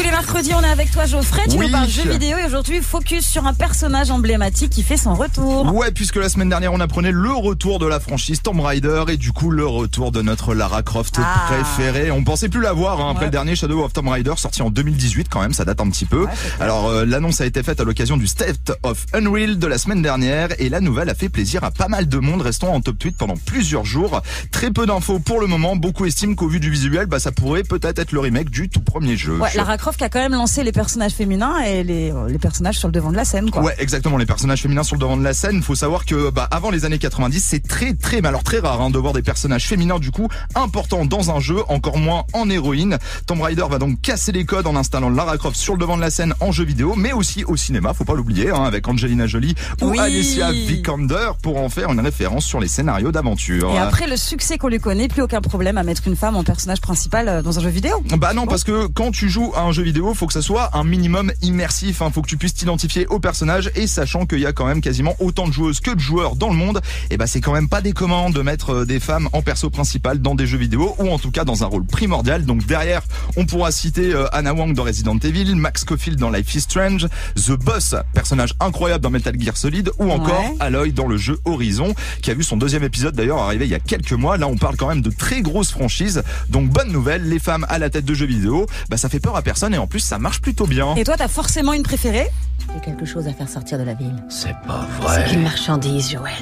tous les mercredis, on est avec toi Geoffrey, tu Oui. nous parles jeux vidéo et aujourd'hui focus sur un personnage emblématique qui fait son retour. Ouais, puisque la semaine dernière, on apprenait le retour de la franchise Tomb Raider et du coup le retour de notre Lara Croft Ah. préférée. On pensait plus la voir hein, après Ouais. le dernier Shadow of Tomb Raider sorti en 2018 quand même, ça date un petit peu. Alors euh, l'annonce a été faite à l'occasion du State of Unreal de la semaine dernière et la nouvelle a fait plaisir à pas mal de monde restant en top tweet pendant plusieurs jours. Très peu d'infos pour le moment, beaucoup estiment qu'au vu du visuel, bah ça pourrait peut-être être le remake du tout premier jeu. Ouais, Lara Croft qui a quand même lancé les personnages féminins et les, euh, les personnages sur le devant de la scène quoi. Ouais, exactement. Les personnages féminins sur le devant de la scène. Faut savoir que, bah, avant les années 90, c'est très, très, mais alors très rare hein, de voir des personnages féminins du coup importants dans un jeu, encore moins en héroïne. Tomb Raider va donc casser les codes en installant Lara Croft sur le devant de la scène en jeu vidéo, mais aussi au cinéma. Faut pas l'oublier, hein, avec Angelina Jolie ou Oui. Alicia Vikander pour en faire une référence sur les scénarios d'aventure. Et après le succès qu'on lui connaît, plus aucun problème à mettre une femme en personnage principal euh, dans un jeu vidéo. Bah non, parce que quand tu joues à un jeu vidéo, faut que ça soit un minimum immersif. Hein. Faut que tu puisses t'identifier au personnage et sachant qu'il y a quand même quasiment autant de joueuses que de joueurs dans le monde, et bah c'est quand même pas déconnant de mettre euh, des femmes en perso principal dans des jeux vidéo ou en tout cas dans un rôle primordial. Donc derrière, on pourra citer euh, Anna Wang dans Resident Evil, Max Scofield dans Life is Strange, The Boss, personnage incroyable dans Metal Gear Solid, ou encore Ouais. Aloy dans le jeu Horizon, qui a vu son deuxième épisode d'ailleurs arriver il y a quelques mois. Là, on parle quand même de très grosses franchises. Donc bonne nouvelle, les femmes à la tête de jeux vidéo, bah ça fait peur à personne et en plus ça marche plutôt bien. Et toi, t'as forcément une préférée J'ai quelque chose à faire sortir de la ville. C'est pas C'est vrai. une marchandise, Joël.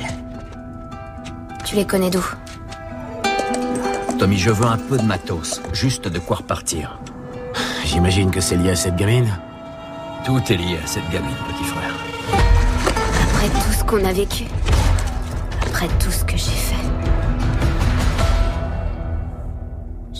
Tu les connais d'où Tommy, je veux un peu de matos, juste de quoi repartir. J'imagine que c'est lié à cette gamine Tout est lié à cette gamine, petit frère. Après tout ce qu'on a vécu. Après tout ce que j'ai fait.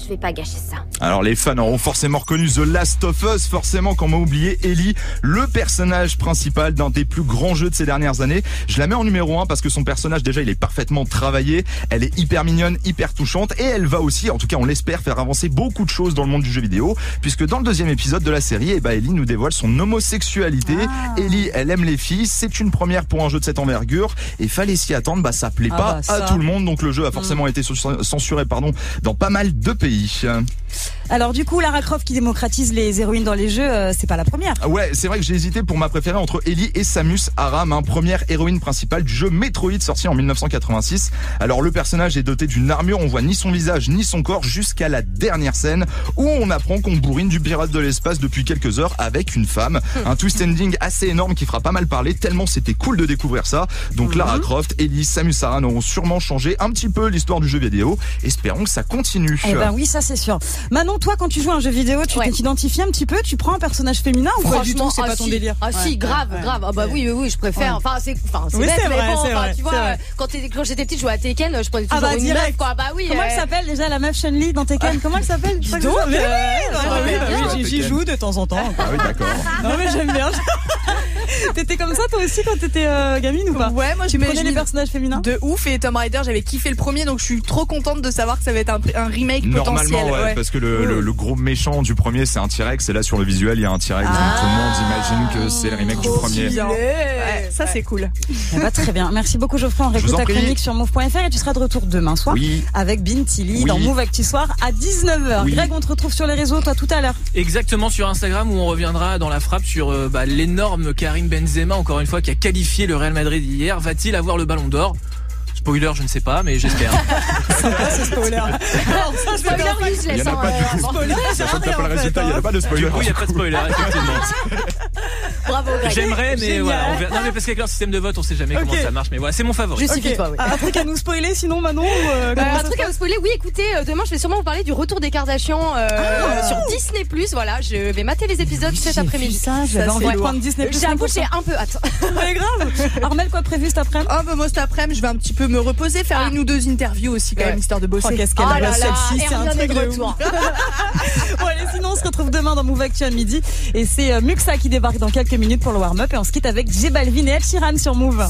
Je vais pas gâcher ça. Alors les fans auront forcément reconnu The Last of Us, forcément qu'on m'a oublié Ellie, le personnage principal d'un des plus grands jeux de ces dernières années. Je la mets en numéro 1 parce que son personnage déjà il est parfaitement travaillé, elle est hyper mignonne, hyper touchante et elle va aussi, en tout cas on l'espère, faire avancer beaucoup de choses dans le monde du jeu vidéo puisque dans le deuxième épisode de la série, eh ben, Ellie nous dévoile son homosexualité. Ellie, elle aime les filles, c'est une première pour un jeu de cette envergure et fallait s'y attendre, bah ça plaît Ah pas bah, ça. à tout le monde donc le jeu a forcément été censuré pardon dans pas mal de pays pays alors du coup, Lara Croft qui démocratise les héroïnes dans les jeux, euh, c'est pas la première. Ah Ouais, c'est vrai que j'ai hésité pour ma préférée entre Ellie et Samus Aram, hein, première héroïne principale du jeu Metroid sorti en 1986. Alors le personnage est doté d'une armure, on voit ni son visage ni son corps jusqu'à la dernière scène où on apprend qu'on bourrine du pirate de l'espace depuis quelques heures avec une femme. Un twist ending assez énorme qui fera pas mal parler tellement c'était cool de découvrir ça. Donc Lara Croft, Ellie, Samus Aran auront sûrement changé un petit peu l'histoire du jeu vidéo. Espérons que ça continue. Eh ben oui, ça c'est sûr. Manon, toi, quand tu joues à un jeu vidéo, tu Ouais. t'identifies un petit peu, tu prends un personnage féminin ou pas du tout, c'est ah pas ton si, délire Ah Ouais, si, grave, ouais, grave. Ah bah oui, oui, oui, je préfère. Ouais. Enfin, c'est, enfin, c'est Oui, bête, mais vrai, bon, c'est enfin, vrai, tu vois, euh, quand, j'étais petite, je jouais à Tekken, je prenais Ah toujours bah une direct. meuf, quoi. Bah oui. Comment euh, elle s'appelle déjà la meuf Chun-Li dans Tekken Comment elle s'appelle que donc, euh, bah bah j'y joue de temps en temps. Ah oui, d'accord. Non mais j'aime bien. T'étais comme ça toi aussi quand t'étais euh, gamine ou pas? Ouais, moi je Tu je les personnages féminins? de ouf et Tomb Raider j'avais kiffé le premier donc je suis trop contente de savoir que ça va être un, un remake Normalement, potentiel. ouais, ouais. parce que le, le, le gros méchant du premier, c'est un T-Rex, et là, sur le visuel, il y a un T-Rex, donc tout le monde imagine que c'est le remake du premier. Bien. Ouais, ça c'est cool. Bah, Très bien. Merci beaucoup Geoffrey. On réécoute ta chronique sur move.fr et tu seras de retour demain soir Oui. avec Bintili Oui. dans Move Actu Soir à 19h. Oui. Greg, on te retrouve sur les réseaux toi tout à l'heure. Exactement sur Instagram où on reviendra dans la frappe sur euh, bah, l'énorme Karim Benzema encore une fois qui a qualifié le Real Madrid hier. Va-t-il avoir le Ballon d'Or? Spoiler, je ne sais pas, mais j'espère. C'est spoiler. Spoiler Il y en a hein, pas du Spoiler, Quand t'as rien, pas le résultat, il n'y hein. a pas de spoiler. du coup, il n'y a pas de spoiler, effectivement. Bravo, Greg. J'aimerais, mais Génial. voilà. on verra. Non, mais parce qu'avec leur système de vote, on sait jamais comment ça marche. Mais voilà, c'est mon favori. Justifie-toi, oui. Ah, Un truc à nous spoiler sinon Manon ou, euh, Euh, comment un truc à vous spoiler, oui écoutez, euh, demain je vais sûrement vous parler du retour des Kardashians euh, Ah. sur Disney+, voilà, je vais mater les épisodes cet après-midi. ça, j'avais Ça, envie c'est de prendre Disney. J'avoue, j'ai un peu hâte. Ouais, grave. Armel, quoi prévu cet après-midi Ah bah moi cet après-midi je vais un petit peu me reposer, faire Ah. une ou deux interviews aussi quand même histoire de bosser. Oh, qu'est-ce qu'elle Oh a celle-ci, c'est un truc de retour. Bon, allez, sinon, on se retrouve demain dans Move Actu à midi. Et c'est euh, Muxa qui débarque dans quelques minutes pour le warm-up. Et on se quitte avec J Balvin et Ed Sheeran sur Move.